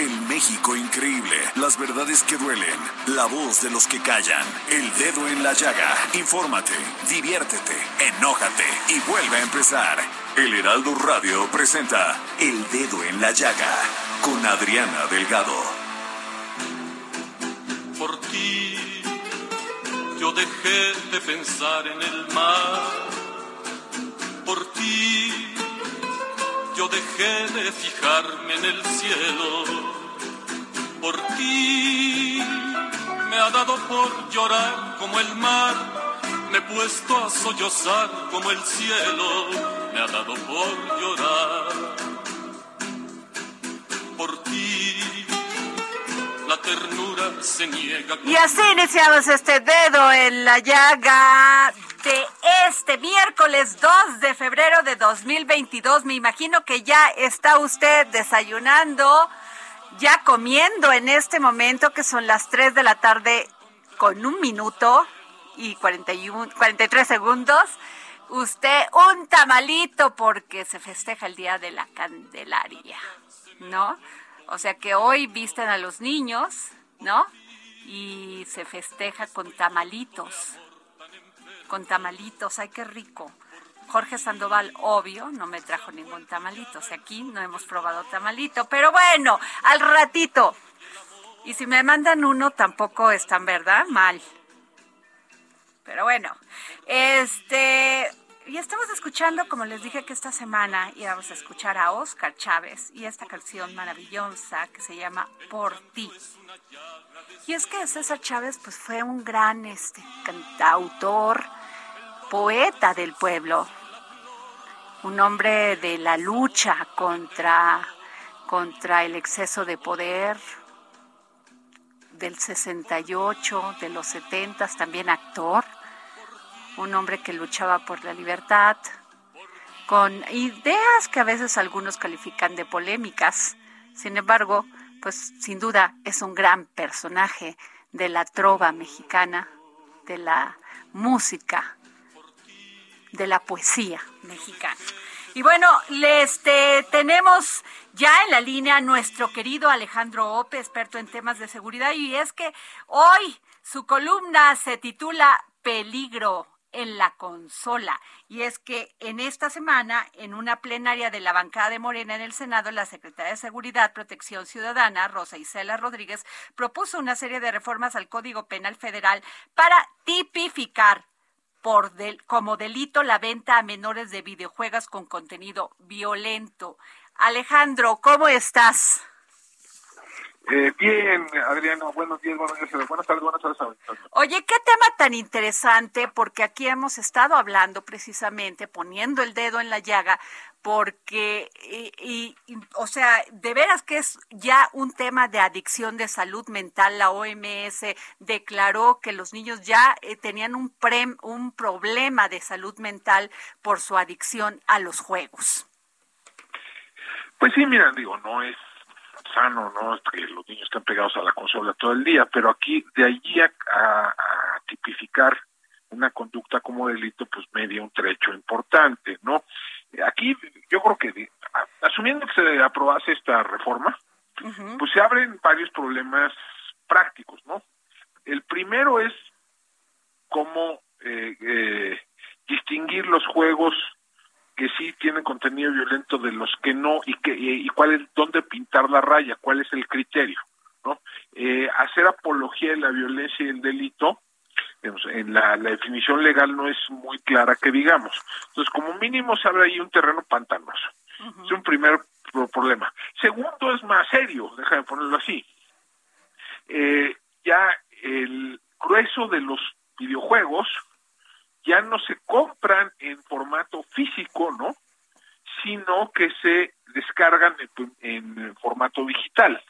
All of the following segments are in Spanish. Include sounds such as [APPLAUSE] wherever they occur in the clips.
El México increíble. Las verdades que duelen. La voz de los que callan. El dedo en la llaga. Infórmate, diviértete, enójate y vuelve a empezar. El Heraldo Radio presenta El Dedo en la Llaga con Adriana Delgado. Por ti yo dejé de pensar en el mar. Por ti yo dejé de fijarme en el cielo. Por ti me ha dado por llorar como el mar. Me he puesto a sollozar como el cielo. Me ha dado por llorar. Por ti la ternura se niega. Y así iniciamos este dedo en la llaga de este miércoles 2 de febrero de 2022. Me imagino que ya está usted desayunando, ya comiendo en este momento que son las 3 de la tarde con un minuto y 41, 43 segundos. Usted un tamalito porque se festeja el Día de la Candelaria, ¿no? O sea que hoy visten a los niños, ¿no? Y se festeja con tamalitos. Con tamalitos, ay, qué rico. Jorge Sandoval, obvio, no me trajo ningún tamalito. O sea, aquí no hemos probado tamalito. Pero bueno, al ratito. Y si me mandan uno, tampoco están, ¿verdad? Mal. Pero bueno, este, y estamos escuchando, como les dije que esta semana íbamos a escuchar a Oscar Chávez y esta canción maravillosa que se llama Por ti. Y es que César Chávez pues fue un gran este, cantautor, poeta del pueblo, un hombre de la lucha contra, contra el exceso de poder del 68, de los 70, también actor un hombre que luchaba por la libertad, con ideas que a veces algunos califican de polémicas. Sin embargo, pues sin duda es un gran personaje de la trova mexicana, de la música, de la poesía mexicana. Y bueno, este, tenemos ya en la línea nuestro querido Alejandro Ope, experto en temas de seguridad, y es que hoy su columna se titula Peligro en la consola. Y es que en esta semana, en una plenaria de la bancada de Morena en el Senado, la secretaria de Seguridad, Protección Ciudadana, Rosa Isela Rodríguez, propuso una serie de reformas al Código Penal Federal para tipificar por del, como delito la venta a menores de videojuegos con contenido violento. Alejandro, ¿cómo estás? Eh, bien, Adriano, buenos días, buenas tardes, buenas tardes, buenas tardes. Oye, qué tema tan interesante, porque aquí hemos estado hablando precisamente, poniendo el dedo en la llaga, porque, y, o sea, de veras que es ya un tema de adicción de salud mental. La OMS declaró que los niños ya eh, tenían un, pre, un problema de salud mental por su adicción a los juegos. Pues sí, mira, digo, no es sano, ¿no? Que los niños estén pegados a la consola todo el día, pero aquí de allí a, tipificar una conducta como delito, pues media un trecho importante, ¿no? Aquí yo creo que asumiendo que se aprobase esta reforma, pues se abren varios problemas prácticos, ¿no? El primero es cómo eh, eh, distinguir los juegos que sí tienen contenido violento de los que no y que y cuál es dónde pintar la raya, cuál es el criterio, ¿no? Eh, hacer apología de la violencia y el delito, en la, definición legal no es muy clara que digamos. Entonces, como mínimo se abre ahí un terreno pantanoso. Es un primer problema. Segundo es más serio, déjame ponerlo así. Eh, ya el grueso de los videojuegos ya no se compran en formato físico, ¿no? Sino que se descargan en, formato digital.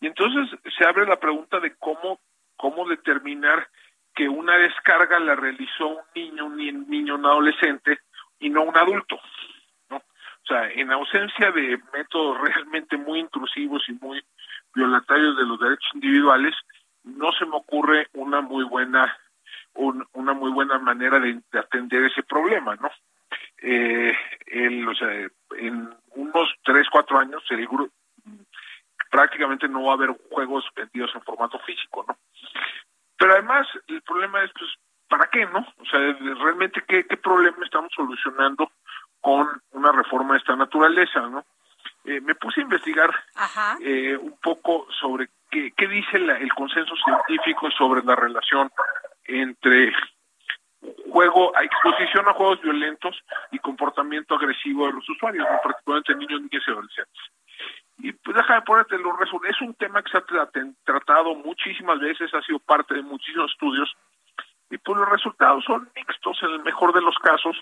Y entonces se abre la pregunta de cómo, cómo determinar que una descarga la realizó un niño, un niño, un adolescente y no un adulto. ¿no? O sea, en ausencia de métodos [LAUGHS] realmente muy intrusivos y muy violatarios de los derechos individuales, no se me ocurre una muy buena una muy buena manera de, atender ese problema, ¿no? Eh, o sea, en unos tres, cuatro años seguro prácticamente no va a haber juegos vendidos en formato físico, ¿no? Pero además el problema es, pues, ¿para qué, no? O sea, realmente qué, qué problema estamos solucionando con una reforma de esta naturaleza, ¿no? Eh, me puse a investigar eh, un poco sobre qué, qué dice el consenso científico sobre la relación entre juego, exposición a juegos violentos y comportamiento agresivo de los usuarios, particularmente niños, niñas y adolescentes. Y pues déjame ponerte los resultados. Es un tema que se ha tratado muchísimas veces, ha sido parte de muchísimos estudios, y pues los resultados son mixtos en el mejor de los casos.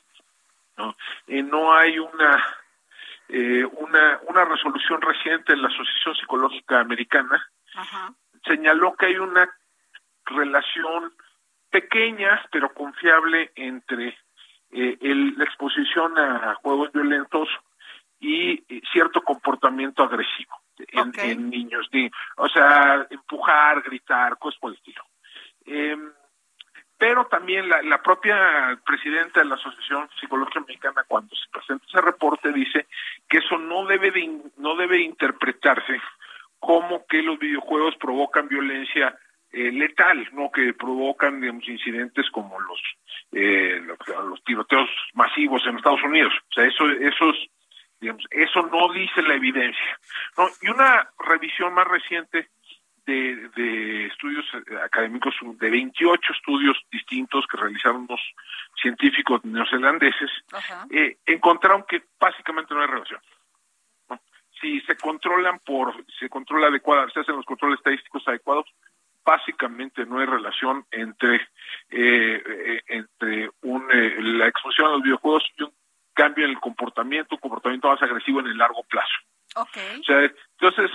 No, eh, no hay una, eh, una, una resolución reciente en la Asociación Psicológica Americana. Señaló que hay una relación pequeña pero confiable entre eh, la exposición a juegos violentos y cierto comportamiento agresivo en, niños, o sea, empujar, gritar, cosas por el estilo. Em, pero también la, la, propia presidenta de la Asociación Psicológica Mexicana, cuando se presenta ese reporte, dice que eso no debe de, no debe interpretarse como que los videojuegos provocan violencia eh, letal, ¿no? Que provocan, digamos, incidentes como los, eh, los, tiroteos masivos en Estados Unidos. O sea, eso, esos, digamos, eso no dice la evidencia. ¿no? Y una revisión más reciente de, de estudios académicos, de 28 estudios distintos que realizaron los científicos neozelandeses, eh, encontraron que básicamente no hay relación. Si se controlan por, se controla adecuada, se hacen los controles estadísticos adecuados, básicamente no hay relación entre eh, eh, entre un, eh, la exposición a los videojuegos y un cambio en el comportamiento, un comportamiento más agresivo en el largo plazo. Okay. O sea, entonces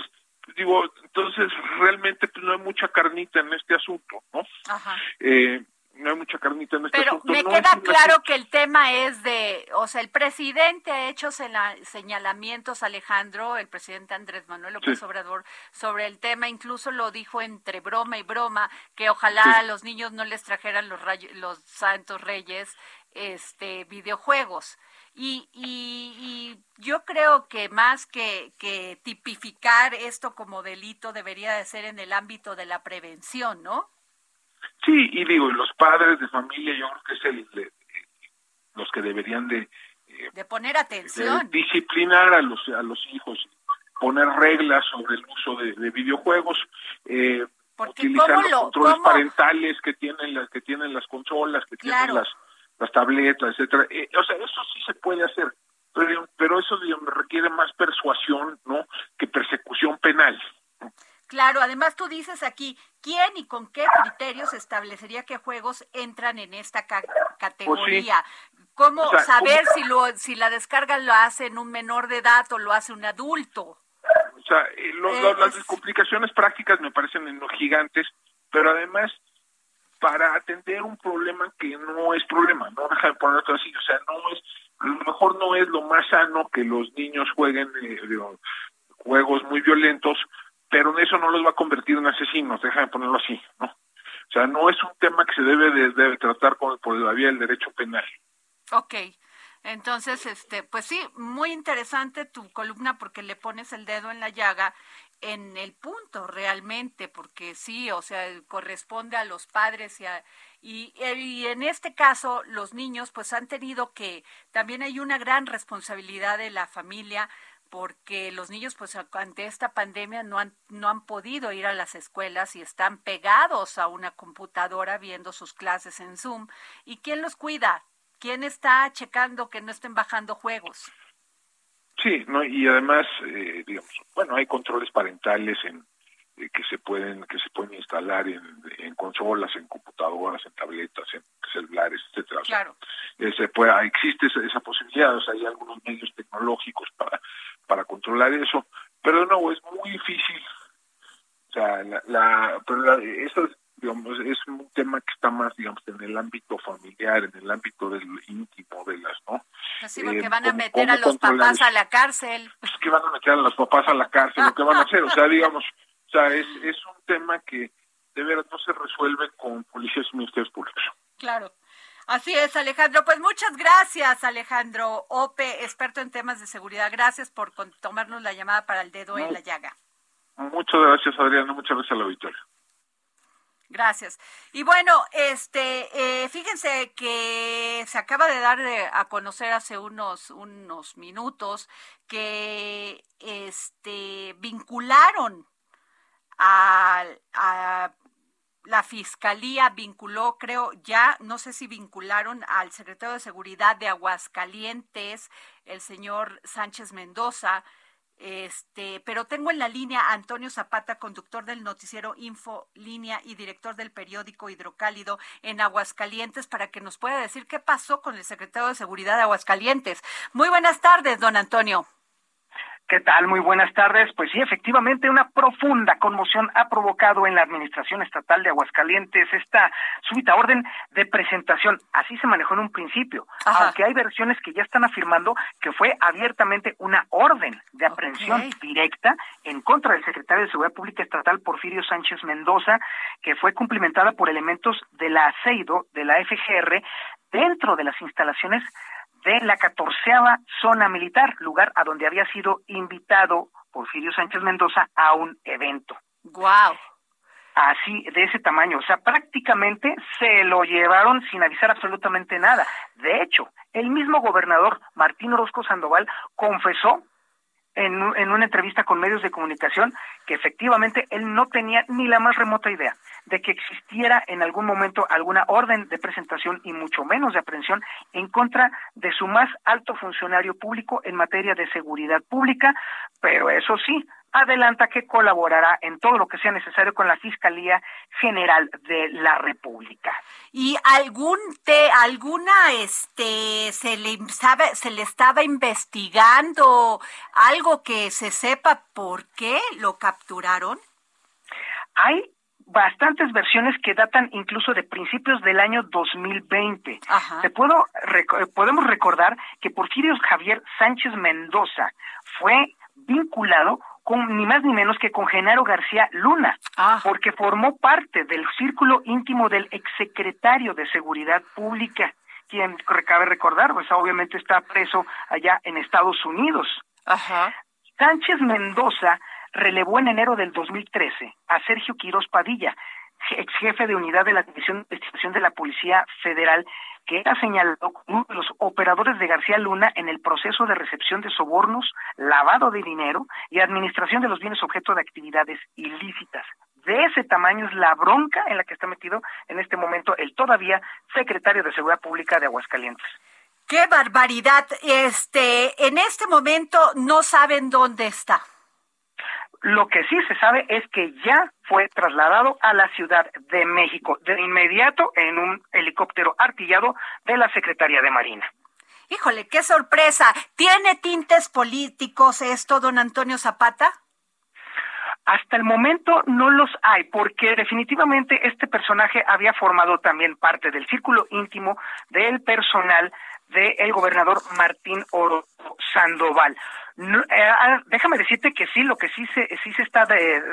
digo, entonces realmente pues, no hay mucha carnita en este asunto, ¿no? Ajá. Eh, no hay mucha carnita en este Pero me queda claro que el tema es de, o sea, el presidente ha hecho señalamientos, Alejandro, el presidente Andrés Manuel López Obrador, sobre el tema, incluso lo dijo entre broma y broma, que ojalá a los niños no les trajeran los, los santos reyes este videojuegos. Y, y, y, yo creo que más que, que tipificar esto como delito debería de ser en el ámbito de la prevención, ¿no? Sí, y digo, los padres de familia yo creo que es el, los que deberían de... Eh, de poner atención. disciplinar a los, a los hijos, poner reglas sobre el uso de, videojuegos, eh, utilizar los controles parentales que tienen las que tienen las consolas, que tienen las, las tabletas, etcétera. Eh, o sea, eso sí se puede hacer, pero, pero eso digamos, requiere más persuasión, ¿no? Que persecución penal. Claro, además tú dices aquí, ¿quién y con qué criterios establecería qué juegos entran en esta categoría? Pues ¿Cómo saber si lo si la descarga lo hace en un menor de edad o lo hace un adulto? O sea, eh, eh, las complicaciones prácticas me parecen gigantes, pero además para atender un problema que no es problema, no deja de ponerlo así, o sea, no es, a lo mejor no es lo más sano que los niños jueguen eh, juegos muy violentos, pero eso no los va a convertir en asesinos, déjame ponerlo así, ¿no? O sea, no es un tema que se debe de, tratar con, por la vía del derecho penal. Ok. Entonces, este, pues sí, muy interesante tu columna porque le pones el dedo en la llaga en el punto realmente, porque sí, o sea, corresponde a los padres y, y, y, en este caso los niños pues han tenido que, también hay una gran responsabilidad de la familia porque los niños pues ante esta pandemia no han, no han podido ir a las escuelas y están pegados a una computadora viendo sus clases en Zoom. ¿Y quién los cuida? ¿Quién está checando que no estén bajando juegos? Sí, no, y además, eh, digamos, bueno, hay controles parentales en eh, que se pueden que se pueden instalar en, en, consolas, en computadoras, en tabletas, en celulares, etcétera. Claro. se puede, existe esa, esa, posibilidad, o sea, hay algunos medios tecnológicos para para controlar eso, pero no, es muy difícil. O sea, la, la pero la, eso digamos, es un tema que está más, digamos, en el ámbito familiar, en el ámbito del íntimo de las, ¿no? Así pues porque eh, van a meter a los papás a la cárcel. Es que van a meter a los papás a la cárcel, lo que van a hacer, o sea, digamos, o sea, es, es un tema que de veras no se resuelve con policías y ministerios públicos. Claro. Así es, Alejandro. Pues muchas gracias, Alejandro Ope, experto en temas de seguridad. Gracias por tomarnos la llamada para el dedo en la llaga. Muchas gracias, Adriana. Muchas gracias a la Victoria. Gracias. Y bueno, este, eh, fíjense que se acaba de dar a conocer hace unos unos minutos que este vincularon a, a la fiscalía vinculó, creo, ya, no sé si vincularon al secretario de Seguridad de Aguascalientes, el señor Sánchez Mendoza, este, pero tengo en la línea a Antonio Zapata, conductor del noticiero Info Línea y director del periódico Hidrocálido en Aguascalientes, para que nos pueda decir qué pasó con el secretario de Seguridad de Aguascalientes. Muy buenas tardes, don Antonio. ¿Qué tal? Muy buenas tardes. Pues sí, efectivamente, una profunda conmoción ha provocado en la Administración Estatal de Aguascalientes esta súbita orden de presentación. Así se manejó en un principio, aunque hay versiones que ya están afirmando que fue abiertamente una orden de aprehensión directa en contra del secretario de Seguridad Pública Estatal, Porfirio Sánchez Mendoza, que fue cumplimentada por elementos de la ACEIDO, de la FGR, dentro de las instalaciones de la catorceava zona militar, lugar a donde había sido invitado Porfirio Sánchez Mendoza a un evento. Wow. Así, de ese tamaño. O sea, prácticamente se lo llevaron sin avisar absolutamente nada. De hecho, el mismo gobernador Martín Orozco Sandoval confesó en, en una entrevista con medios de comunicación que efectivamente él no tenía ni la más remota idea de que existiera en algún momento alguna orden de presentación y mucho menos de aprehensión en contra de su más alto funcionario público en materia de seguridad pública, pero eso sí, adelanta que colaborará en todo lo que sea necesario con la Fiscalía General de la República. ¿Y algún te, alguna este se le sabe, se le estaba investigando algo que se sepa por qué lo capturaron? Hay bastantes versiones que datan incluso de principios del año 2020. Te puedo podemos recordar que Porfirio Javier Sánchez Mendoza fue vinculado con ni más ni menos que con Genaro García Luna, ah. porque formó parte del círculo íntimo del exsecretario de Seguridad Pública, quien cabe recordar, pues obviamente está preso allá en Estados Unidos. Sánchez Mendoza relevó en enero del 2013 a Sergio Quirós Padilla, ex jefe de unidad de la División de Investigación de la Policía Federal, que era señalado como uno de los operadores de García Luna en el proceso de recepción de sobornos, lavado de dinero y administración de los bienes objeto de actividades ilícitas. De ese tamaño es la bronca en la que está metido en este momento el todavía secretario de Seguridad Pública de Aguascalientes. ¡Qué barbaridad! Este, en este momento no saben dónde está. Lo que sí se sabe es que ya fue trasladado a la Ciudad de México de inmediato en un helicóptero artillado de la Secretaría de Marina. Híjole, qué sorpresa. ¿Tiene tintes políticos esto, don Antonio Zapata? Hasta el momento no los hay, porque definitivamente este personaje había formado también parte del círculo íntimo del personal del gobernador Martín Oro Sandoval. Eh, ah, déjame decirte que sí, lo que sí se, sí se está,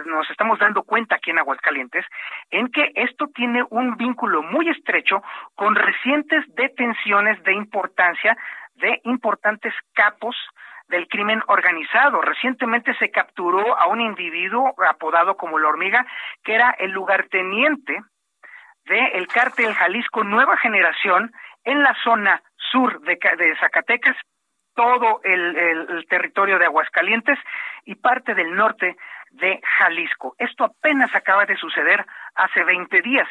nos estamos dando cuenta aquí en Aguascalientes, en que esto tiene un vínculo muy estrecho con recientes detenciones de importancia de importantes capos del crimen organizado. Recientemente se capturó a un individuo apodado como la hormiga, que era el lugarteniente del cártel Jalisco Nueva Generación en la zona sur de, de Zacatecas, todo el, territorio de Aguascalientes y parte del norte de Jalisco. Esto apenas acaba de suceder hace 20 días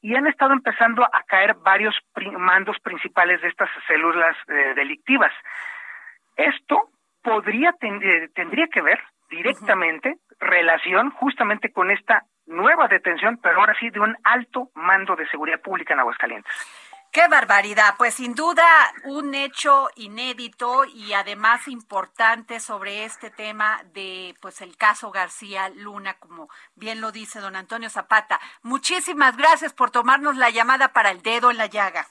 y han estado empezando a caer varios mandos principales de estas células eh, delictivas. Esto podría eh, tendría que ver directamente relación justamente con esta nueva detención, pero ahora sí de un alto mando de seguridad pública en Aguascalientes. Qué barbaridad, pues sin duda un hecho inédito y además importante sobre este tema de pues el caso García Luna, como bien lo dice don Antonio Zapata. Muchísimas gracias por tomarnos la llamada para el dedo en la llaga.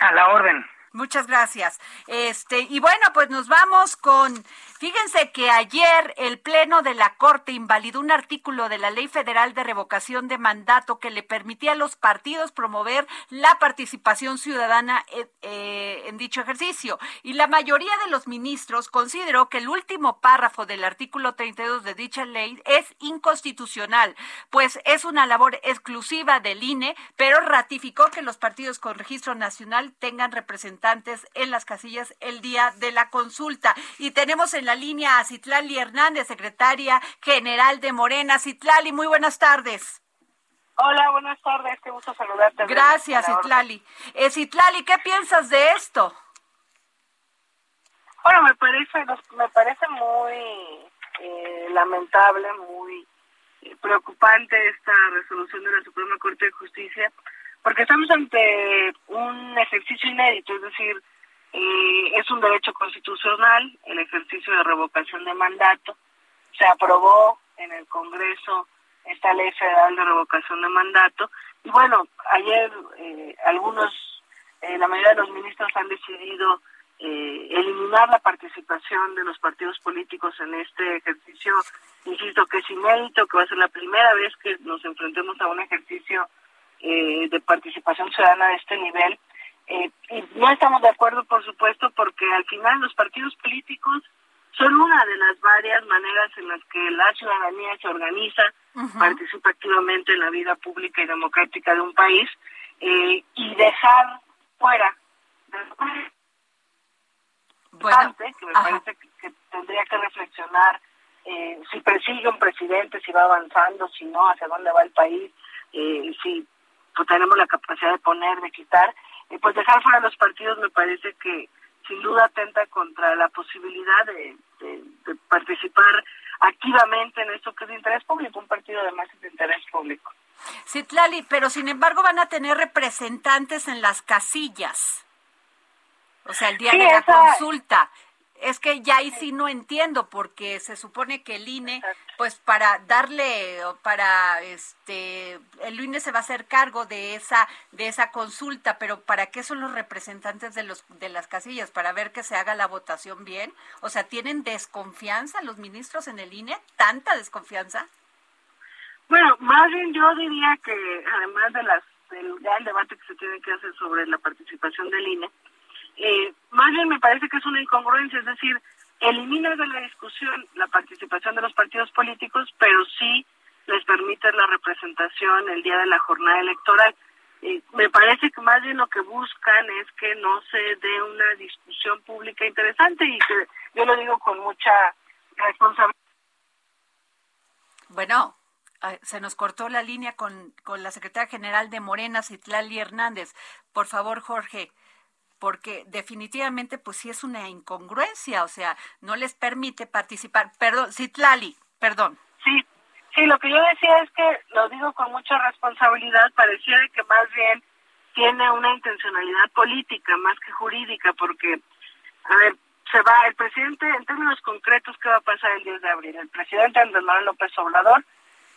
A la orden. Muchas gracias. Este, y bueno, pues nos vamos con, fíjense que ayer el Pleno de la Corte invalidó un artículo de la Ley Federal de Revocación de Mandato que le permitía a los partidos promover la participación ciudadana en, eh, en dicho ejercicio. Y la mayoría de los ministros consideró que el último párrafo del artículo 32 de dicha ley es inconstitucional, pues es una labor exclusiva del INE, pero ratificó que los partidos con registro nacional tengan representación en las casillas el día de la consulta. Y tenemos en la línea a Citlali Hernández, secretaria general de Morena. Citlali, muy buenas tardes. Hola, buenas tardes, qué gusto saludarte. Gracias, Citlali. Eh, Citlali, ¿qué piensas de esto? Bueno, me parece, me parece muy eh, lamentable, muy eh, preocupante esta resolución de la Suprema Corte de Justicia, porque estamos ante un ejercicio inédito, es decir, eh, es un derecho constitucional el ejercicio de revocación de mandato. Se aprobó en el Congreso esta ley federal de revocación de mandato. Y bueno, ayer eh, algunos, eh, la mayoría de los ministros han decidido eliminar la participación de los partidos políticos en este ejercicio. Insisto que es inédito, que va a ser la primera vez que nos enfrentemos a un ejercicio eh, de participación ciudadana de este nivel. Eh, y no estamos de acuerdo, por supuesto, porque al final los partidos políticos son una de las varias maneras en las que la ciudadanía se organiza, participa activamente en la vida pública y democrática de un país, eh, y dejar fuera bueno, que me parece que, tendría que reflexionar eh, si persigue un presidente, si va avanzando, si no, hacia dónde va el país, eh, si pues, tenemos la capacidad de poner, de quitar, y pues dejar fuera los partidos me parece que sin duda atenta contra la posibilidad de, participar activamente en esto que es de interés público, un partido además es de interés público. Sí, Tlali, pero sin embargo van a tener representantes en las casillas. O sea, el día de la consulta es que ya ahí sí no entiendo porque se supone que el INE pues para darle para este el INE se va a hacer cargo de esa de esa consulta, pero ¿para qué son los representantes de los de las casillas para ver que se haga la votación bien? O sea, ¿tienen desconfianza los ministros en el INE? ¿Tanta desconfianza? Bueno, más bien yo diría que además de las del gran debate que se tiene que hacer sobre la participación del INE, eh, más bien me parece que es una incongruencia, es decir, elimina de la discusión la participación de los partidos políticos, pero sí les permite la representación el día de la jornada electoral. Eh, me parece que más bien lo que buscan es que no se dé una discusión pública interesante y que yo lo digo con mucha responsabilidad. Bueno, se nos cortó la línea con, con la secretaria general de Morena, Citlali Hernández. Por favor, Jorge porque definitivamente pues sí es una incongruencia, o sea, no les permite participar. Perdón, Citlali, perdón. Sí, sí, lo que yo decía es que, lo digo con mucha responsabilidad, parecía que más bien tiene una intencionalidad política más que jurídica, porque, a ver, se va el presidente, en términos concretos, ¿qué va a pasar el 10 de abril? El presidente Andrés Manuel López Obrador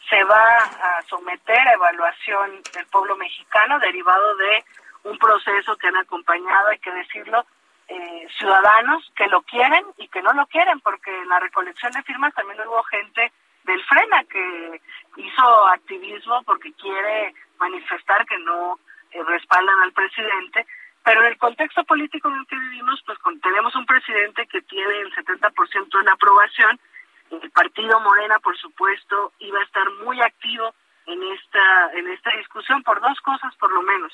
se va a someter a evaluación del pueblo mexicano derivado de un proceso que han acompañado, hay que decirlo, eh, ciudadanos que lo quieren y que no lo quieren, porque en la recolección de firmas también hubo gente del Frena que hizo activismo porque quiere manifestar que no eh, respaldan al presidente, pero en el contexto político en el que vivimos, pues tenemos un presidente que tiene el 70% de la aprobación, el partido Morena, por supuesto, iba a estar muy activo en esta en esta discusión por dos cosas por lo menos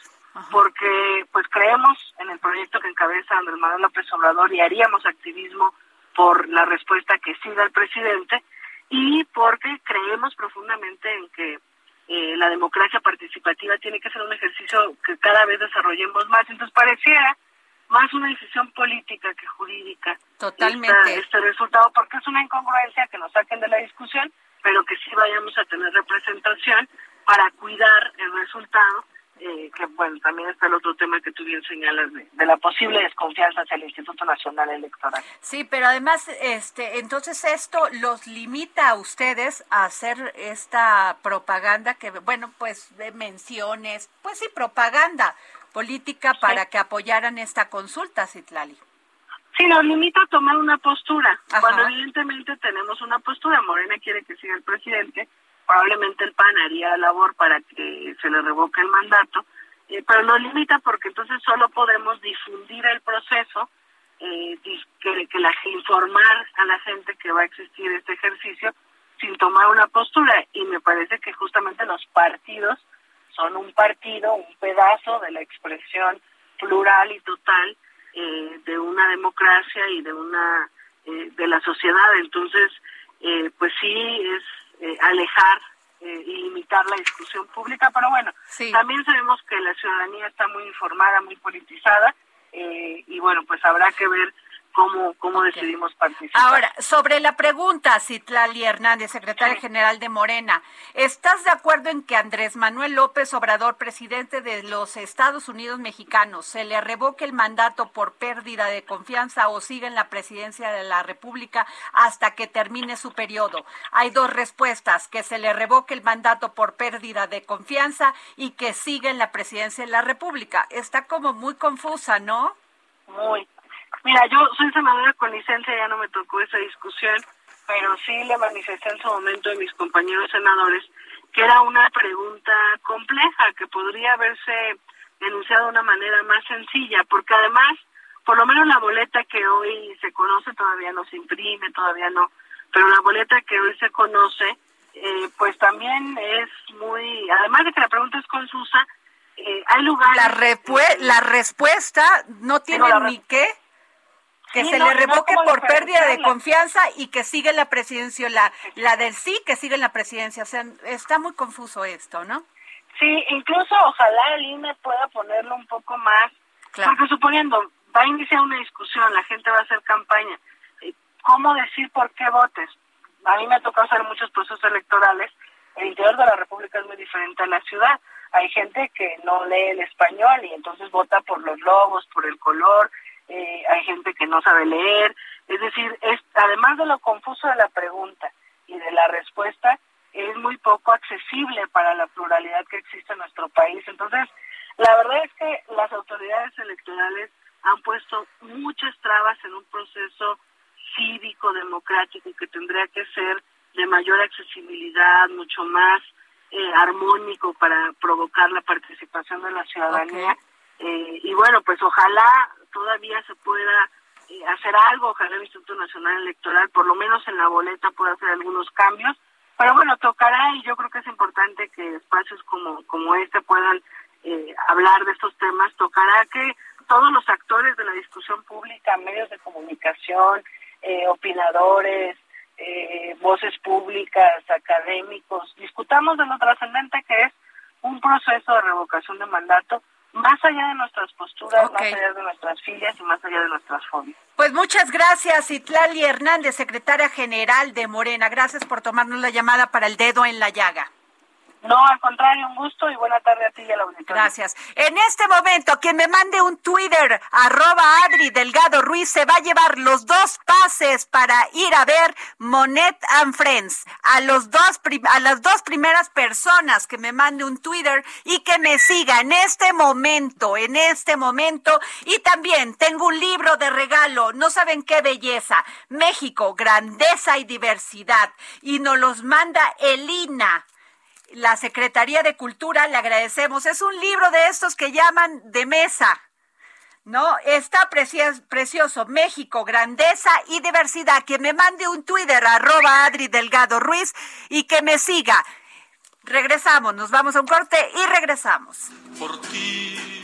porque pues creemos en el proyecto que encabeza Andrés Manuel López Obrador y haríamos activismo por la respuesta que sí da el presidente y porque creemos profundamente en que eh, la democracia participativa tiene que ser un ejercicio que cada vez desarrollemos más. Entonces pareciera más una decisión política que jurídica. Totalmente. este resultado, porque es una incongruencia que nos saquen de la discusión, pero que sí vayamos a tener representación para cuidar el resultado eh, que bueno, también está el otro tema que tú bien señalas de, la posible desconfianza hacia el Instituto Nacional Electoral. Sí, pero además, este, entonces esto los limita a ustedes a hacer esta propaganda que, bueno, pues de menciones, pues sí, propaganda política para que apoyaran esta consulta, Citlali. Sí, nos limita a tomar una postura, cuando evidentemente tenemos una postura, Morena quiere que siga el presidente, probablemente el PAN haría labor para que se le revoque el mandato, eh, pero no limita porque entonces solo podemos difundir el proceso, eh, que, que la, informar a la gente que va a existir este ejercicio sin tomar una postura. Y me parece que justamente los partidos son un partido, un pedazo de la expresión plural y total eh, de una democracia y de una de la sociedad. Entonces, pues sí es eh, alejar eh, y limitar la discusión pública, pero bueno, también sabemos que la ciudadanía está muy informada, muy politizada, eh, y bueno, pues habrá que ver cómo, cómo decidimos participar. Ahora, sobre la pregunta, Citlali Hernández, secretaria general de Morena, ¿estás de acuerdo en que Andrés Manuel López Obrador, presidente de los Estados Unidos mexicanos, se le revoque el mandato por pérdida de confianza o siga en la presidencia de la República hasta que termine su periodo? Hay dos respuestas, que se le revoque el mandato por pérdida de confianza y que siga en la presidencia de la República. Está como muy confusa, ¿no? Muy, Mira, yo soy senadora con licencia, ya no me tocó esa discusión, pero sí le manifesté en su momento a mis compañeros senadores que era una pregunta compleja, que podría haberse enunciado de una manera más sencilla, porque además, por lo menos la boleta que hoy se conoce todavía no se imprime, todavía no, pero la boleta que hoy se conoce, eh, pues también es muy, además de que la pregunta es confusa, eh, hay lugares... La, la respuesta no tiene ni qué que se le revoque por pérdida de confianza y que sigue la presidencia, la, la del sí que sigue en la presidencia. O sea, está muy confuso esto, ¿no? Sí, incluso ojalá el INE pueda ponerlo un poco más, porque suponiendo, va a iniciar una discusión, la gente va a hacer campaña, ¿cómo decir por qué votes? A mí me ha tocado hacer muchos procesos electorales, el interior de la República es muy diferente a la ciudad. Hay gente que no lee el español y entonces vota por los logos, por el color, eh, hay gente que no sabe leer, es decir, es, además de lo confuso de la pregunta y de la respuesta, es muy poco accesible para la pluralidad que existe en nuestro país. Entonces, la verdad es que las autoridades electorales han puesto muchas trabas en un proceso cívico, democrático, que tendría que ser de mayor accesibilidad, mucho más eh, armónico para provocar la participación de la ciudadanía. Eh, y bueno, pues ojalá todavía se pueda eh, hacer algo, ojalá el Instituto Nacional Electoral, por lo menos en la boleta, pueda hacer algunos cambios. Pero bueno, tocará y yo creo que es importante que espacios como, como este puedan eh, hablar de estos temas. Tocará que todos los actores de la discusión pública, medios de comunicación, eh, opinadores, voces públicas, académicos, discutamos de lo trascendente que es un proceso de revocación de mandato más allá de nuestras posturas, más allá de nuestras filias y más allá de nuestras fobias. Pues muchas gracias, Itlali Hernández, secretaria general de Morena. Gracias por tomarnos la llamada para el dedo en la llaga. No, al contrario, un gusto y buena tarde a ti y a la auditoría. Gracias. En este momento, quien me mande un Twitter, arroba Adri Delgado Ruiz, se va a llevar los dos pases para ir a ver Monet and Friends. A, los dos, a las dos primeras personas que me mande un Twitter y que me siga en este momento, en este momento. Y también tengo un libro de regalo, no saben qué belleza. México, grandeza y diversidad. Y nos los manda Elina la Secretaría de Cultura, le agradecemos. Es un libro de estos que llaman de mesa. ¿no? Está precioso, México, grandeza y diversidad. Que me mande un Twitter, arroba Adri Delgado Ruiz, y que me siga. Regresamos, nos vamos a un corte y regresamos. Por ti,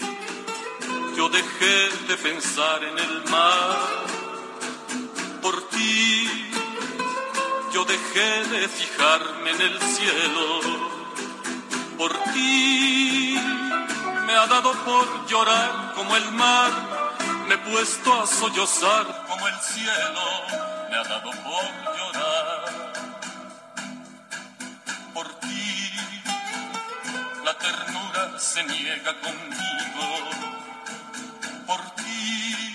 yo dejé de pensar en el mar. Por ti, yo dejé de fijarme en el cielo. Por ti, me ha dado por llorar como el mar. Me he puesto a sollozar como el cielo. Me ha dado por llorar. Por ti, la ternura se niega conmigo. Por ti.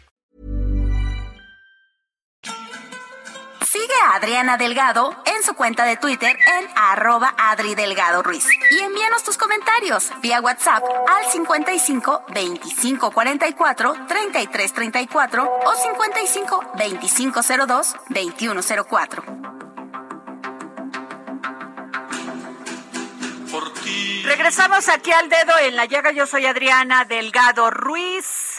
Adriana Delgado en su cuenta de Twitter en arroba Adri Delgado Ruiz. Y envíanos tus comentarios vía WhatsApp al 55 25 44 33 34 o 55 25 02 21 04. Por ti. Regresamos aquí al dedo en la llaga. Yo soy Adriana Delgado Ruiz.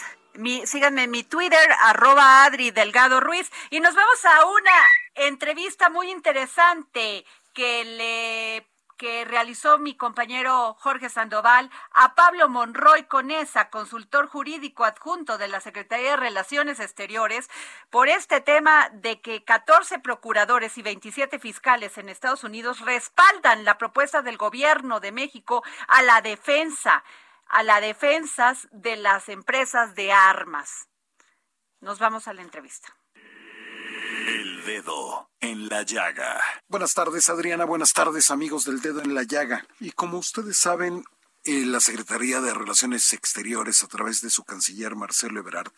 Síganme en mi Twitter, arroba Adri Delgado Ruiz. Y nos vamos a una entrevista muy interesante que le que realizó mi compañero Jorge Sandoval a Pablo Monroy Conesa, consultor jurídico adjunto de la Secretaría de Relaciones Exteriores, por este tema de que 14 procuradores y 27 fiscales en Estados Unidos respaldan la propuesta del gobierno de México a la defensa, a la defensa de las empresas de armas. Nos vamos a la entrevista. El dedo en la llaga. Buenas tardes, Adriana. Buenas tardes, amigos del dedo en la llaga. Y como ustedes saben, eh, la Secretaría de Relaciones Exteriores, a través de su canciller Marcelo Ebrard,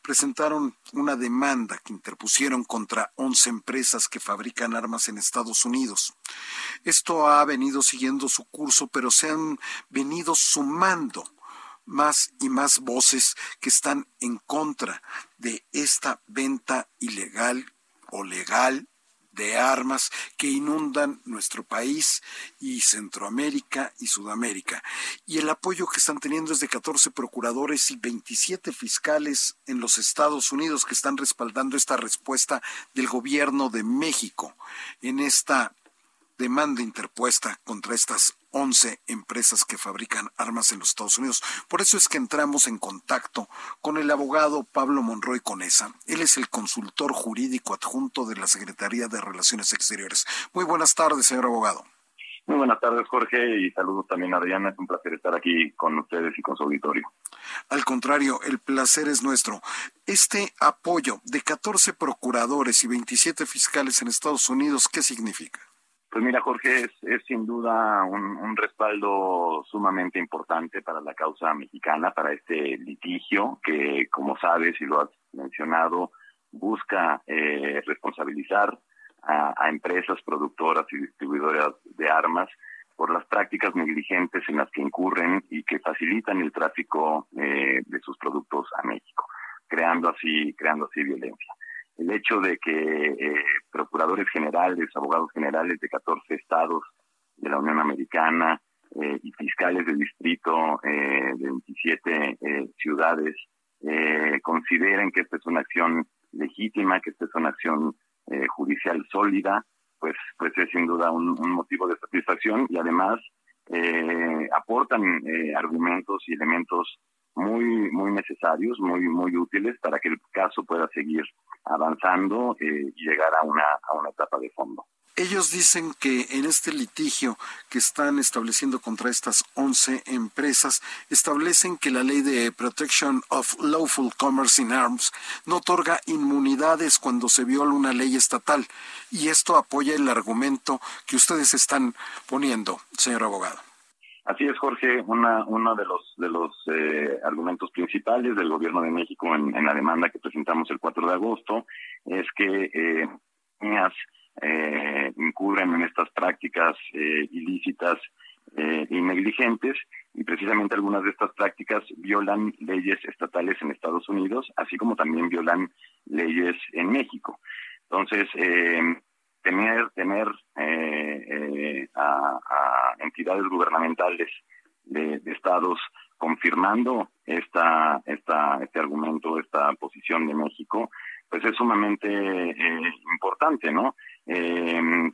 presentaron una demanda que interpusieron contra 11 empresas que fabrican armas en Estados Unidos. Esto ha venido siguiendo su curso, pero se han venido sumando más y más voces que están en contra de esta venta ilegal o legal de armas que inundan nuestro país y Centroamérica y Sudamérica. Y el apoyo que están teniendo es de 14 procuradores y 27 fiscales en los Estados Unidos que están respaldando esta respuesta del gobierno de México en esta demanda interpuesta contra estas 11 empresas que fabrican armas en los Estados Unidos. Por eso es que entramos en contacto con el abogado Pablo Monroy Conesa. Él es el consultor jurídico adjunto de la Secretaría de Relaciones Exteriores. Muy buenas tardes, señor abogado. Muy buenas tardes, Jorge, y saludos también a Adriana. Es un placer estar aquí con ustedes y con su auditorio. Al contrario, el placer es nuestro. Este apoyo de 14 procuradores y 27 fiscales en Estados Unidos, ¿qué significa? Pues mira, Jorge, es, es sin duda un, un, respaldo sumamente importante para la causa mexicana, para este litigio que, como sabes y lo has mencionado, busca eh, responsabilizar a, a, empresas productoras y distribuidoras de armas por las prácticas negligentes en las que incurren y que facilitan el tráfico eh, de sus productos a México, creando así, creando así violencia el hecho de que eh, procuradores generales, abogados generales de 14 estados de la Unión Americana eh, y fiscales del distrito eh, de 27 eh, ciudades eh, consideren que esta es una acción legítima, que esta es una acción eh, judicial sólida, pues, pues es sin duda un, un motivo de satisfacción y además aportan argumentos y elementos muy muy necesarios, muy muy útiles para que el caso pueda seguir avanzando eh, y llegar a una a una etapa de fondo. Ellos dicen que en este litigio que están estableciendo contra estas 11 empresas, establecen que la ley de Protection of Lawful Commerce in Arms no otorga inmunidades cuando se viola una ley estatal. Y esto apoya el argumento que ustedes están poniendo, señor abogado. Así es, Jorge. Una, uno de los de los eh, argumentos principales del Gobierno de México en, la demanda que presentamos el 4 de agosto es que eh, eh, incurren en estas prácticas eh, ilícitas eh, y negligentes y precisamente algunas de estas prácticas violan leyes estatales en Estados Unidos, así como también violan leyes en México. Entonces, eh, tener, tener eh, a, entidades gubernamentales de, estados confirmando esta, esta, este argumento, esta posición de México, pues es sumamente importante, ¿no?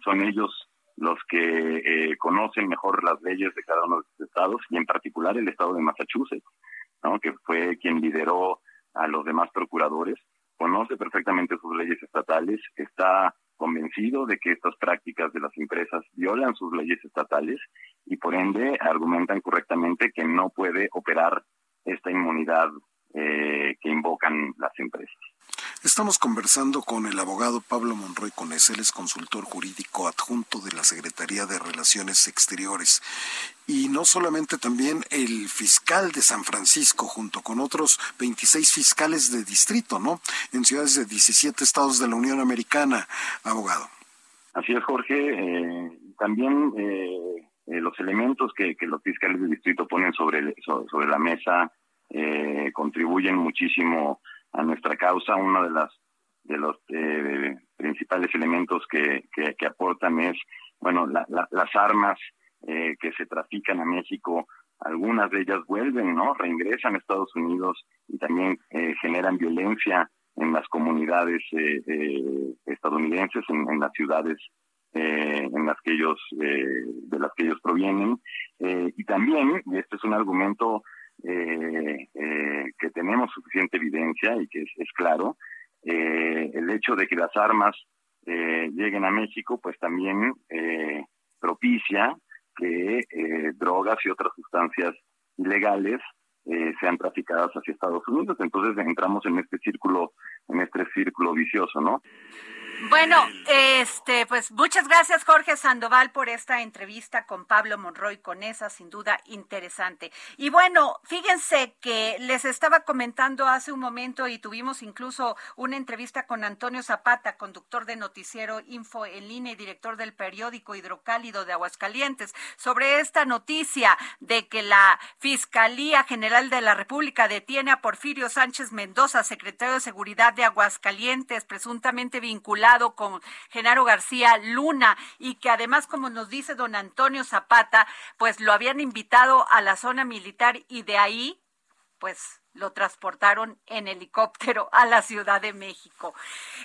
son ellos los que eh, conocen mejor las leyes de cada uno de los estados y en particular el estado de Massachusetts, ¿no? que fue quien lideró a los demás procuradores, conoce perfectamente sus leyes estatales, está convencido de que estas prácticas de las empresas violan sus leyes estatales y por ende argumentan correctamente que no puede operar esta inmunidad eh, que invocan las empresas. Estamos conversando con el abogado Pablo Monroy Cones, él es consultor jurídico adjunto de la Secretaría de Relaciones Exteriores y no solamente también el fiscal de San Francisco junto con otros 26 fiscales de distrito, ¿no? En ciudades de 17 estados de la Unión Americana, abogado. Así es, Jorge. Eh, también eh, eh, los elementos que, los fiscales de distrito ponen sobre, sobre la mesa contribuyen muchísimo a nuestra causa. Uno de las de los eh, principales elementos que, que, aportan es, bueno, las armas eh, que se trafican a México, algunas de ellas vuelven, ¿no? Reingresan a Estados Unidos y también eh, generan violencia en las comunidades estadounidenses, en, las ciudades en las que ellos, de las que ellos provienen. y también, y este es un argumento eh, eh, que tenemos suficiente evidencia y que es, claro, eh, el hecho de que las armas eh, lleguen a México, pues también propicia que drogas y otras sustancias ilegales sean traficadas hacia Estados Unidos. Entonces entramos en este círculo, en este círculo vicioso, ¿no? Bueno, este, pues muchas gracias Jorge Sandoval por esta entrevista con Pablo Monroy, con esa sin duda interesante. Y bueno, fíjense que les estaba comentando hace un momento y tuvimos incluso una entrevista con Antonio Zapata, conductor de noticiero Info en línea y director del periódico Hidrocálido de Aguascalientes, sobre esta noticia de que la Fiscalía General de la República detiene a Porfirio Sánchez Mendoza, secretario de Seguridad de Aguascalientes, presuntamente vinculado con Genaro García Luna y que además, como nos dice don Antonio Zapata, pues lo habían invitado a la zona militar y de ahí, pues lo transportaron en helicóptero a la Ciudad de México.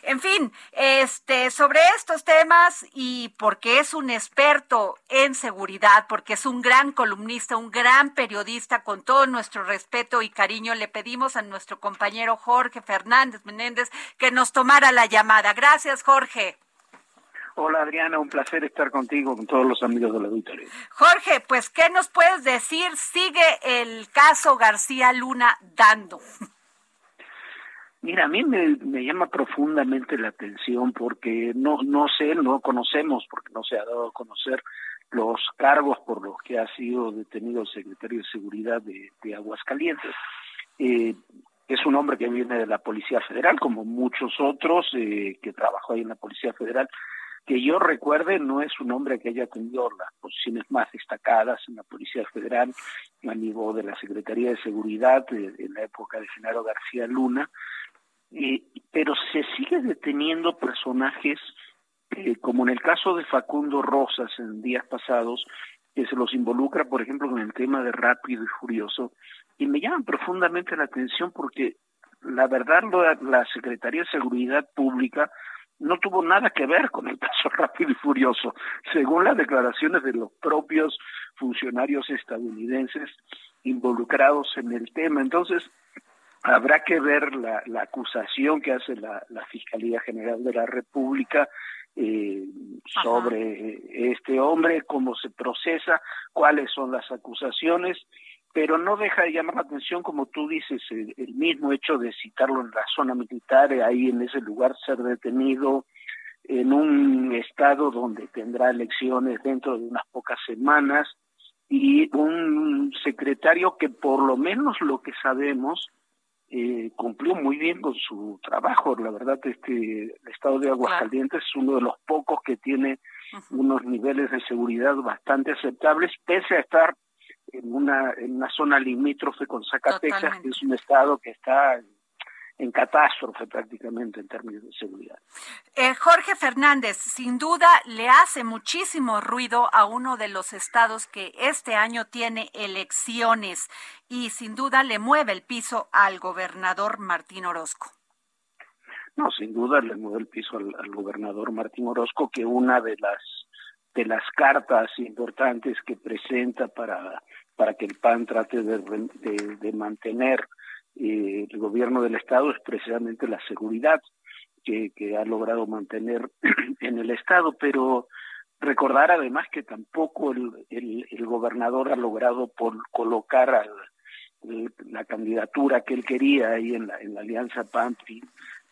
En fin, este sobre estos temas y porque es un experto en seguridad, porque es un gran columnista, un gran periodista con todo nuestro respeto y cariño, le pedimos a nuestro compañero Jorge Fernández Menéndez que nos tomara la llamada. Gracias, Jorge. Hola Adriana, un placer estar contigo, con todos los amigos de la auditoría. Jorge, pues ¿qué nos puedes decir? Sigue el caso García Luna dando. [LAUGHS] Mira, a mí me, llama profundamente la atención porque no, no sé, no conocemos, porque no se ha dado a conocer los cargos por los que ha sido detenido el secretario de Seguridad de, Aguascalientes. Eh, es un hombre que viene de la Policía Federal, como muchos otros eh, que trabajó ahí en la Policía Federal, que yo recuerde no es un hombre que haya tenido las posiciones más destacadas en la Policía Federal a nivel de la Secretaría de Seguridad en la época de Genaro García Luna, pero se sigue deteniendo personajes eh, como en el caso de Facundo Rosas en días pasados, que se los involucra, por ejemplo, con el tema de Rápido y Furioso, y me llaman profundamente la atención porque la verdad la Secretaría de Seguridad Pública no tuvo nada que ver con el caso [LAUGHS] Rápido y Furioso, según las declaraciones de los propios funcionarios estadounidenses involucrados en el tema. Entonces, habrá que ver la, acusación que hace la, Fiscalía General de la República eh, sobre este hombre, cómo se procesa, cuáles son las acusaciones pero no deja de llamar la atención, como tú dices, el, mismo hecho de citarlo en la zona militar, ahí en ese lugar ser detenido, en un estado donde tendrá elecciones dentro de unas pocas semanas, y un secretario que por lo menos lo que sabemos eh, cumplió muy bien con su trabajo. La verdad, este el estado de Aguascalientes es uno de los pocos que tiene unos niveles de seguridad bastante aceptables, pese a estar en una, en una zona limítrofe con Zacatecas, que es un estado que está en catástrofe prácticamente en términos de seguridad. Eh, Jorge Fernández, sin duda le hace muchísimo ruido a uno de los estados que este año tiene elecciones y sin duda le mueve el piso al gobernador Martín Orozco. No, sin duda le mueve el piso al, gobernador Martín Orozco, que una de las de las cartas importantes que presenta para, para que el PAN trate de, de mantener eh, el gobierno del Estado es precisamente la seguridad que, ha logrado mantener [CLEARS THROAT] en el Estado, pero recordar además que tampoco el, el, gobernador ha logrado por colocar la candidatura que él quería ahí en la, en la alianza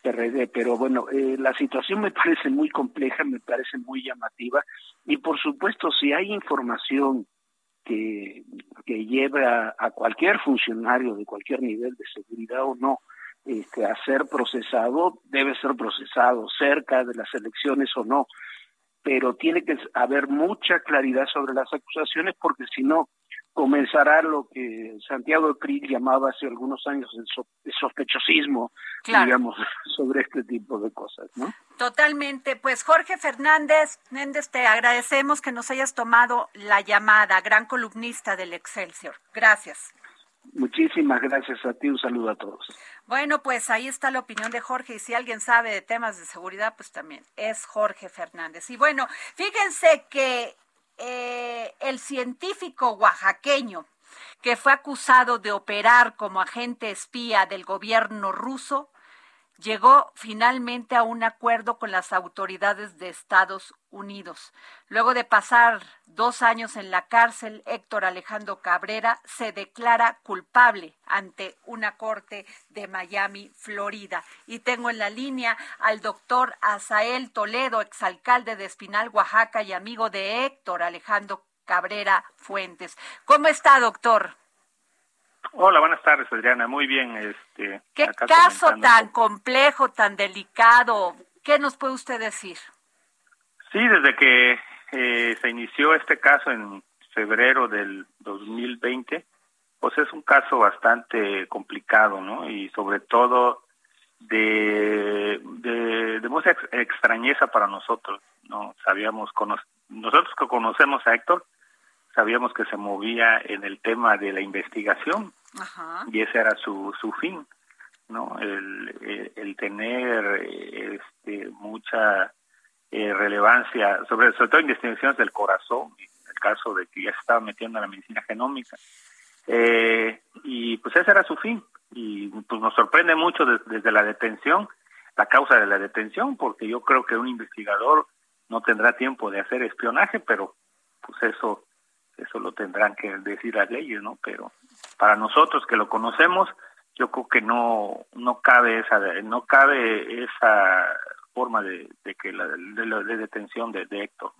PAN-PRD, pero bueno, eh, la situación me [LAUGHS] parece muy compleja, me parece muy llamativa. Y por supuesto si hay información que, que lleve a, cualquier funcionario de cualquier nivel de seguridad o no este, a ser procesado, debe ser procesado cerca de las elecciones o no, pero tiene que haber mucha claridad sobre las acusaciones porque si no, comenzará lo que Santiago Krill llamaba hace algunos años el, sospechosismo, digamos, [LAUGHS] sobre este tipo de cosas, ¿no? Totalmente. Pues Jorge Fernández, Méndez, te agradecemos que nos hayas tomado la llamada, gran columnista del Excelsior. Gracias. Muchísimas gracias a ti, un saludo a todos. Bueno, pues ahí está la opinión de Jorge y si alguien sabe de temas de seguridad, pues también es Jorge Fernández. Y bueno, fíjense que eh, el científico oaxaqueño que fue acusado de operar como agente espía del gobierno ruso, llegó finalmente a un acuerdo con las autoridades de Estados Unidos. Luego de pasar dos años en la cárcel, Héctor Alejandro Cabrera se declara culpable ante una corte de Miami, Florida. Y tengo en la línea al doctor Asael Toledo, exalcalde de Espinal, Oaxaca y amigo de Héctor Alejandro Cabrera Fuentes. ¿Cómo está, doctor? Hola, buenas tardes, Adriana. Muy bien. Este, ¿Qué caso tan complejo, tan delicado? ¿Qué nos puede usted decir? Sí, desde que eh, se inició este caso en febrero del 2020, pues es un caso bastante complicado, ¿no? Y sobre todo de, de, mucha extrañeza para nosotros, ¿no? Sabíamos, nosotros que conocemos a Héctor, sabíamos que se movía en el tema de la investigación y ese era su, su fin, ¿no? El, el, tener este, mucha eh, relevancia, sobre, sobre todo investigaciones del corazón, en el caso de que ya se estaba metiendo en la medicina genómica. Eh, y pues ese era su fin. Y pues nos sorprende mucho desde la detención, la causa de la detención, porque yo creo que un investigador no tendrá tiempo de hacer espionaje, pero pues eso eso lo tendrán que decir las leyes, ¿no? Pero para nosotros que lo conocemos, yo creo que no no cabe esa no cabe esa forma de, que la de, detención de, Héctor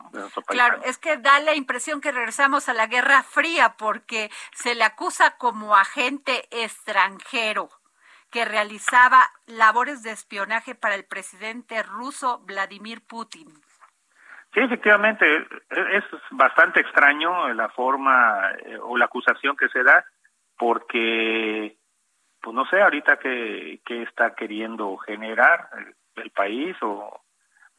claro es que da la impresión que regresamos a la Guerra Fría porque se le acusa como agente extranjero que realizaba labores de espionaje para el presidente ruso Vladimir Putin Sí, efectivamente, e-, es bastante extraño la forma eh, o la acusación que se da, porque, pues no sé ahorita qué, qué está queriendo generar el, país o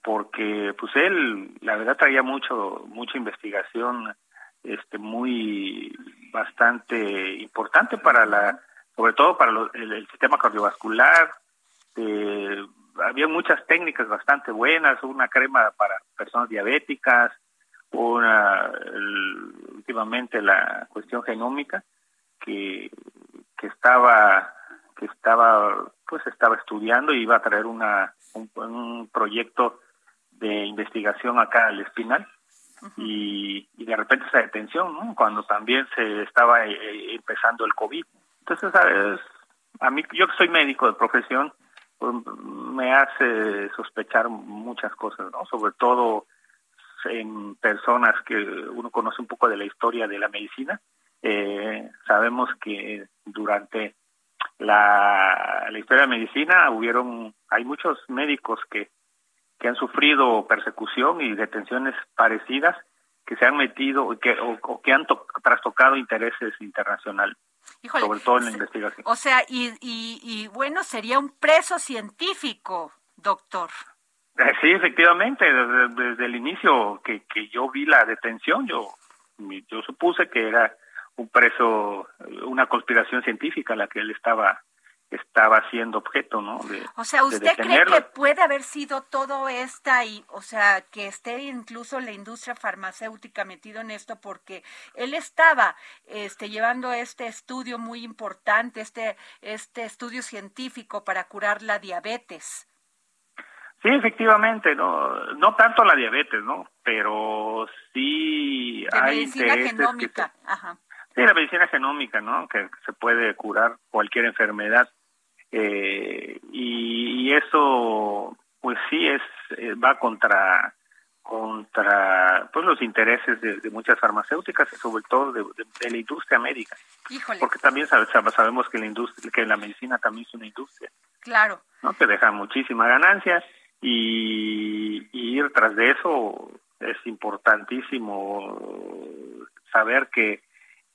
porque pues él la verdad traía mucho mucha investigación este muy bastante importante para la sobre todo para el, sistema cardiovascular eh, había muchas técnicas bastante buenas, una crema para personas diabéticas, una últimamente la cuestión genómica que, que estaba que estaba pues estaba estudiando y iba a traer una un, proyecto de investigación acá al espinal y, y, de repente esa detención ¿no? cuando también se estaba eh, eh, empezando el covid entonces ¿sabes? a mí yo que soy médico de profesión me hace sospechar muchas cosas, ¿no? Sobre todo en personas que uno conoce un poco de la historia de la medicina. Eh, sabemos que durante la, la historia de medicina, hubieron, hay muchos médicos que, que han sufrido persecución y detenciones parecidas que se han metido que, o, que han trastocado intereses internacionales. Sobre todo en la investigación. O sea, y, y, y bueno, sería un preso científico, doctor. Eh, sí, efectivamente, desde, el inicio que, que yo vi la detención, yo, yo supuse que era un preso, una conspiración científica la que él estaba estaba siendo objeto, ¿no? De, o sea, ¿usted cree que puede haber sido todo esta y, o sea, que esté incluso la industria farmacéutica metido en esto porque él estaba, este, llevando este estudio muy importante, este, este estudio científico para curar la diabetes? Sí, efectivamente, no, no tanto la diabetes, ¿no? Pero sí hay medicina genómica, Ajá. Sí, la medicina genómica, ¿no? Que se puede curar cualquier enfermedad. Eh, y, eso, pues sí, es eh, va contra contra pues los intereses de, muchas farmacéuticas y sobre todo de, la industria médica. Porque también sabemos que la industria, que la medicina también es una industria. Claro. ¿no? Que deja muchísimas ganancias y, ir tras de eso es importantísimo saber que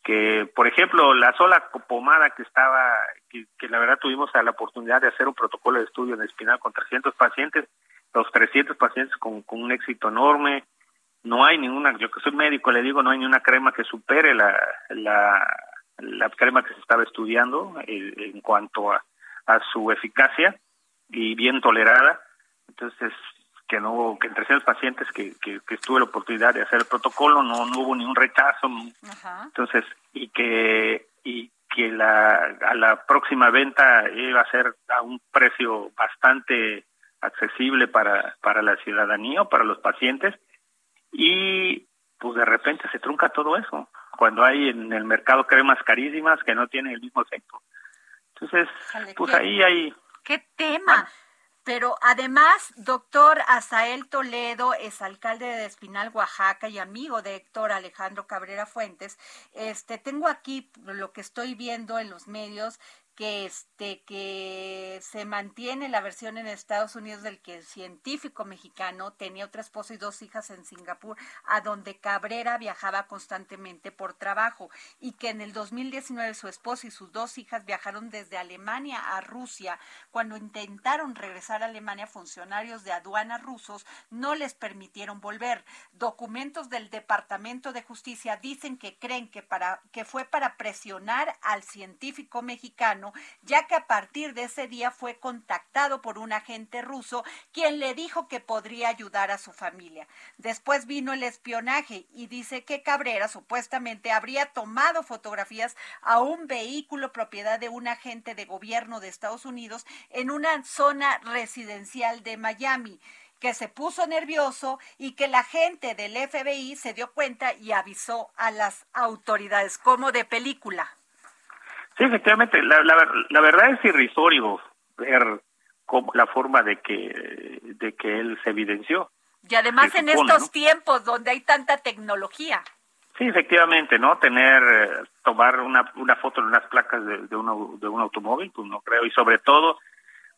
que por ejemplo la sola pomada que estaba que, la verdad tuvimos la oportunidad de hacer un protocolo de estudio en espinal con 300 pacientes los 300 pacientes con, un éxito enorme. No hay ninguna yo que soy médico le digo no hay ni una crema que supere la la, la crema que se estaba estudiando eh, en cuanto a, a su eficacia y bien tolerada. Entonces que no que entre 300 pacientes que, que, que, tuve la oportunidad de hacer el protocolo no, no hubo ningún rechazo entonces y que y que la a la próxima venta iba a ser a un precio bastante accesible para para la ciudadanía o para los pacientes y pues de repente se trunca todo eso cuando hay en el mercado cremas carísimas que no tienen el mismo efecto. Entonces pues ahí hay qué tema pero además, doctor Azael Toledo es alcalde de Espinal, Oaxaca y amigo de Héctor Alejandro Cabrera Fuentes. Este, tengo aquí lo que estoy viendo en los medios que este que se mantiene la versión en Estados Unidos del que el científico mexicano tenía otra esposa y dos hijas en Singapur, a donde Cabrera viajaba constantemente por trabajo y que en el 2019 su esposa y sus dos hijas viajaron desde Alemania a Rusia. Cuando intentaron regresar a Alemania, funcionarios de aduana rusos no les permitieron volver. Documentos del Departamento de Justicia dicen que creen que para que fue para presionar al científico mexicano ya que a partir de ese día fue contactado por un agente ruso quien le dijo que podría ayudar a su familia. Después vino el espionaje y dice que Cabrera supuestamente habría tomado fotografías a un vehículo propiedad de un agente de gobierno de Estados Unidos en una zona residencial de Miami que se puso nervioso y que la gente del FBI se dio cuenta y avisó a las autoridades, como de película. Sí, efectivamente, la, la, verdad es irrisorio ver cómo, la forma de que, de que él se evidenció. Y además en estos tiempos donde hay tanta tecnología. Sí, efectivamente, ¿no? Tener, eh, tomar una, una foto en unas placas de, de, un, de un automóvil, pues no creo. Y sobre todo,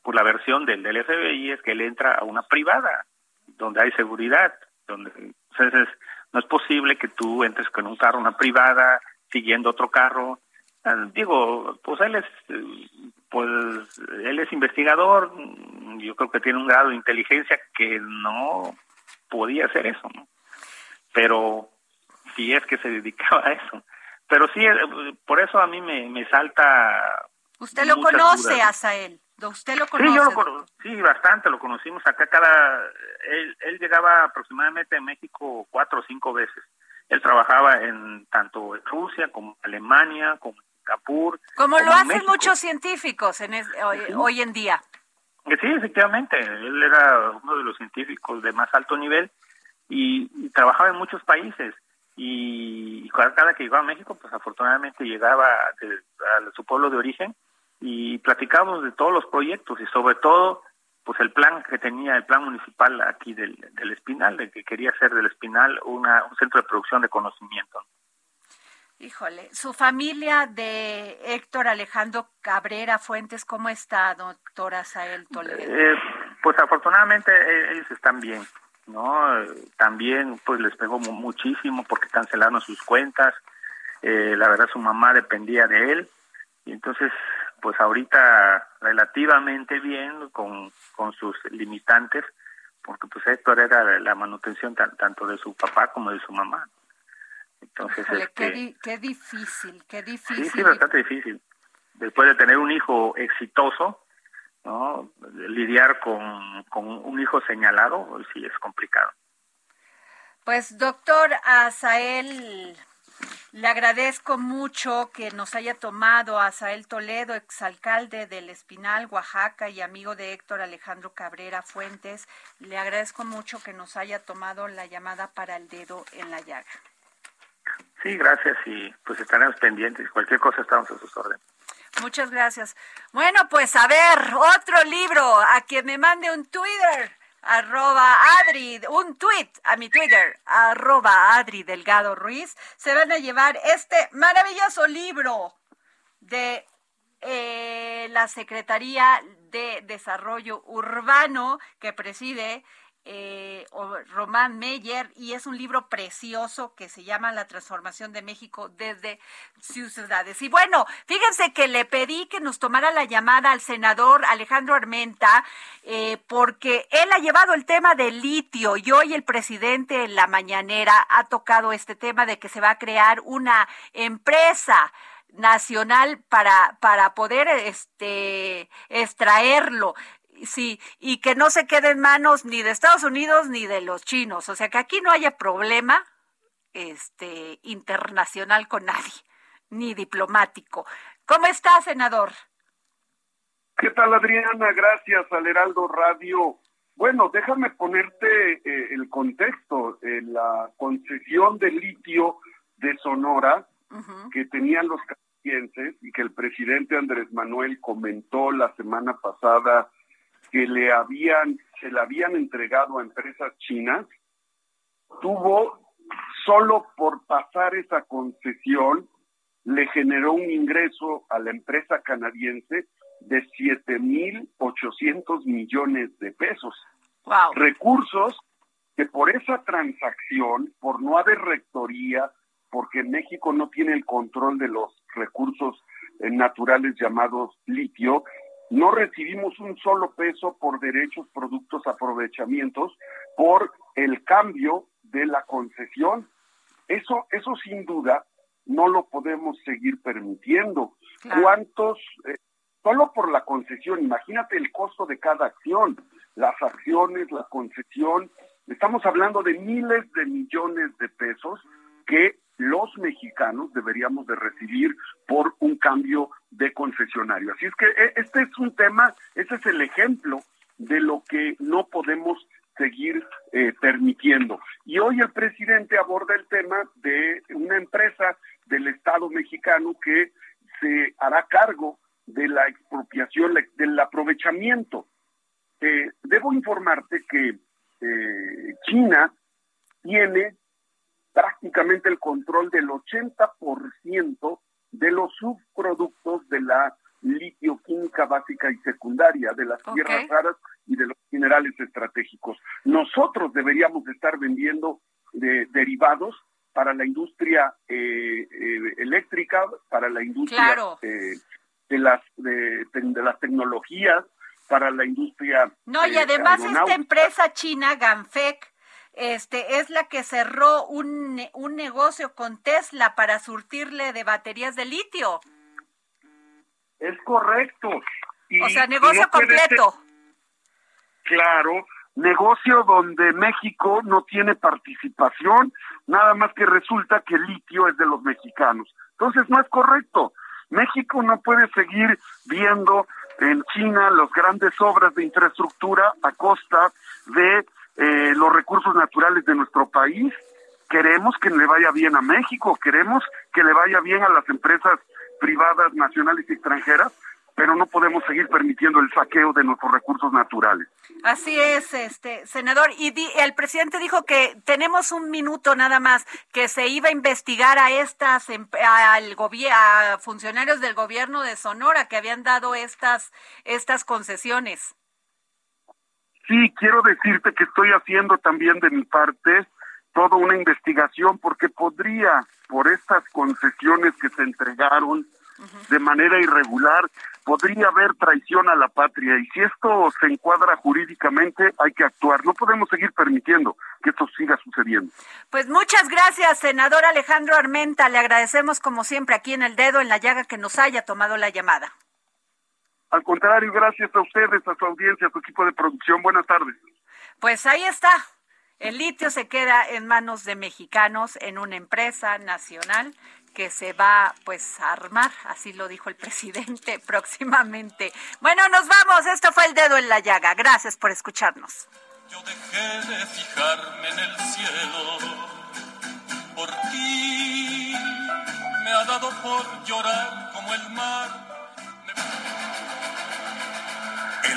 por la versión del, del FBI es que él entra a una privada, donde hay seguridad. donde Entonces, no es posible que tú entres con un carro, una privada, siguiendo otro carro, digo, pues él es, pues él es investigador, yo creo que tiene un grado de inteligencia que no podía hacer eso, ¿no? Pero si es que se dedicaba a eso. Pero sí, eh, por eso a mí me, me salta. ¿Usted lo conoce, Asael? ¿Usted lo conoce? Sí, yo lo sí, bastante, lo conocimos acá cada. Él, él llegaba aproximadamente a México cuatro o cinco veces. Él trabajaba en tanto Rusia como Alemania, como como lo hacen muchos científicos en hoy, en día. Sí, efectivamente, él era uno de los científicos de más alto nivel y, trabajaba en muchos países y cada, que llegaba a México, pues afortunadamente llegaba a su pueblo de origen y platicábamos de todos los proyectos y sobre todo pues el plan que tenía el plan municipal aquí del, del Espinal, de que quería hacer del Espinal una, un centro de producción de conocimiento. Híjole, su familia de Héctor Alejandro Cabrera Fuentes, ¿cómo está, doctora Sael Toledo? Eh, pues afortunadamente e-, ellos están bien, ¿no? También pues les pegó muchísimo porque cancelaron sus cuentas, eh, la verdad su mamá dependía de él, y entonces pues ahorita relativamente bien con, con sus limitantes, porque pues Héctor era la manutención tanto de su papá como de su mamá. Entonces, este, qué, difícil, qué difícil. Sí, sí, bastante difícil. Después de tener un hijo exitoso, ¿no? Lidiar con, con un hijo señalado, sí es complicado. Pues, doctor Azael, le agradezco mucho que nos haya tomado a Azael Toledo, exalcalde del Espinal, Oaxaca, y amigo de Héctor Alejandro Cabrera Fuentes. Le agradezco mucho que nos haya tomado la llamada para el dedo en la llaga. Sí, gracias y pues estaremos pendientes. Cualquier cosa estamos a sus órdenes. Muchas gracias. Bueno, pues a ver, otro libro. A quien me mande un Twitter, arroba Adri, un tweet a mi Twitter, arroba Adri Delgado Ruiz, se van a llevar este maravilloso libro de eh, la Secretaría de Desarrollo Urbano que preside eh, Román Meyer y es un libro precioso que se llama La transformación de México desde sus ciudades. Y bueno, fíjense que le pedí que nos tomara la llamada al senador Alejandro Armenta eh, porque él ha llevado el tema del litio y hoy el presidente en la mañanera ha tocado este tema de que se va a crear una empresa nacional para, para poder este, extraerlo sí, y que no se quede en manos ni de Estados Unidos ni de los chinos, o sea que aquí no haya problema este internacional con nadie, ni diplomático. ¿Cómo está, senador? ¿Qué tal, Adriana? Gracias al Heraldo Radio. Bueno, déjame ponerte eh, el contexto. Eh, la concesión de litio de Sonora que tenían los canadienses y que el presidente Andrés Manuel comentó la semana pasada que le habían, se le habían entregado a empresas chinas, tuvo solo por pasar esa concesión, le generó un ingreso a la empresa canadiense de 7.800 millones de pesos. Recursos que por esa transacción, por no haber rectoría, porque México no tiene el control de los recursos eh, naturales llamados litio, no recibimos un solo peso por derechos, productos, aprovechamientos, por el cambio de la concesión. Eso, eso sin duda no lo podemos seguir permitiendo. ¿Cuántos, eh, solo por la concesión, imagínate el costo de cada acción, las acciones, la concesión, estamos hablando de miles de millones de pesos que los mexicanos deberíamos de recibir por un cambio de concesionario. Así es que e, este es un tema, ese es el ejemplo de lo que no podemos seguir eh, permitiendo. Y hoy el presidente aborda el tema de una empresa del Estado mexicano que se hará cargo de la expropiación, del aprovechamiento. Eh, debo informarte que eh, China tiene prácticamente el control del 80% de los subproductos de la litioquímica básica y secundaria, de las tierras raras y de los minerales estratégicos. Nosotros deberíamos estar vendiendo derivados para la industria eh, eh, eléctrica, para la industria eh, de las de, las tecnologías, para la industria. No, y además esta empresa china, Ganfec, este, es la que cerró un, un negocio con Tesla para surtirle de baterías de litio. Es correcto. o sea, negocio completo. claro, negocio donde México no tiene participación, nada más que resulta que el litio es de los mexicanos. Entonces no es correcto. México no puede seguir viendo en China las grandes obras de infraestructura a costa de eh, los recursos naturales de nuestro país, queremos que le vaya bien a México, queremos que le vaya bien a las empresas privadas, nacionales y extranjeras, pero no podemos seguir permitiendo el saqueo de nuestros recursos naturales. Así es, este senador. Y el presidente dijo que tenemos un minuto nada más, que se iba a investigar a estas al a funcionarios del gobierno de Sonora que habían dado estas estas concesiones. Sí, quiero decirte que estoy haciendo también de mi parte toda una investigación porque podría, por estas concesiones que se entregaron de manera irregular, podría haber traición a la patria y si esto se encuadra jurídicamente hay que actuar. No podemos seguir permitiendo que esto siga sucediendo. Pues muchas gracias, senador Alejandro Armenta. Le agradecemos como siempre aquí en el dedo en la llaga que nos haya tomado la llamada. Al contrario, gracias a ustedes, a su audiencia, a su equipo de producción. Buenas tardes. Pues ahí está. El litio se queda en manos de mexicanos en una empresa nacional que se va pues a armar, así lo dijo el presidente [LAUGHS] próximamente. Bueno, nos vamos, esto fue el dedo en la llaga. Gracias por escucharnos. Yo dejé de fijarme en el cielo por ti. Me ha dado por llorar como el mar.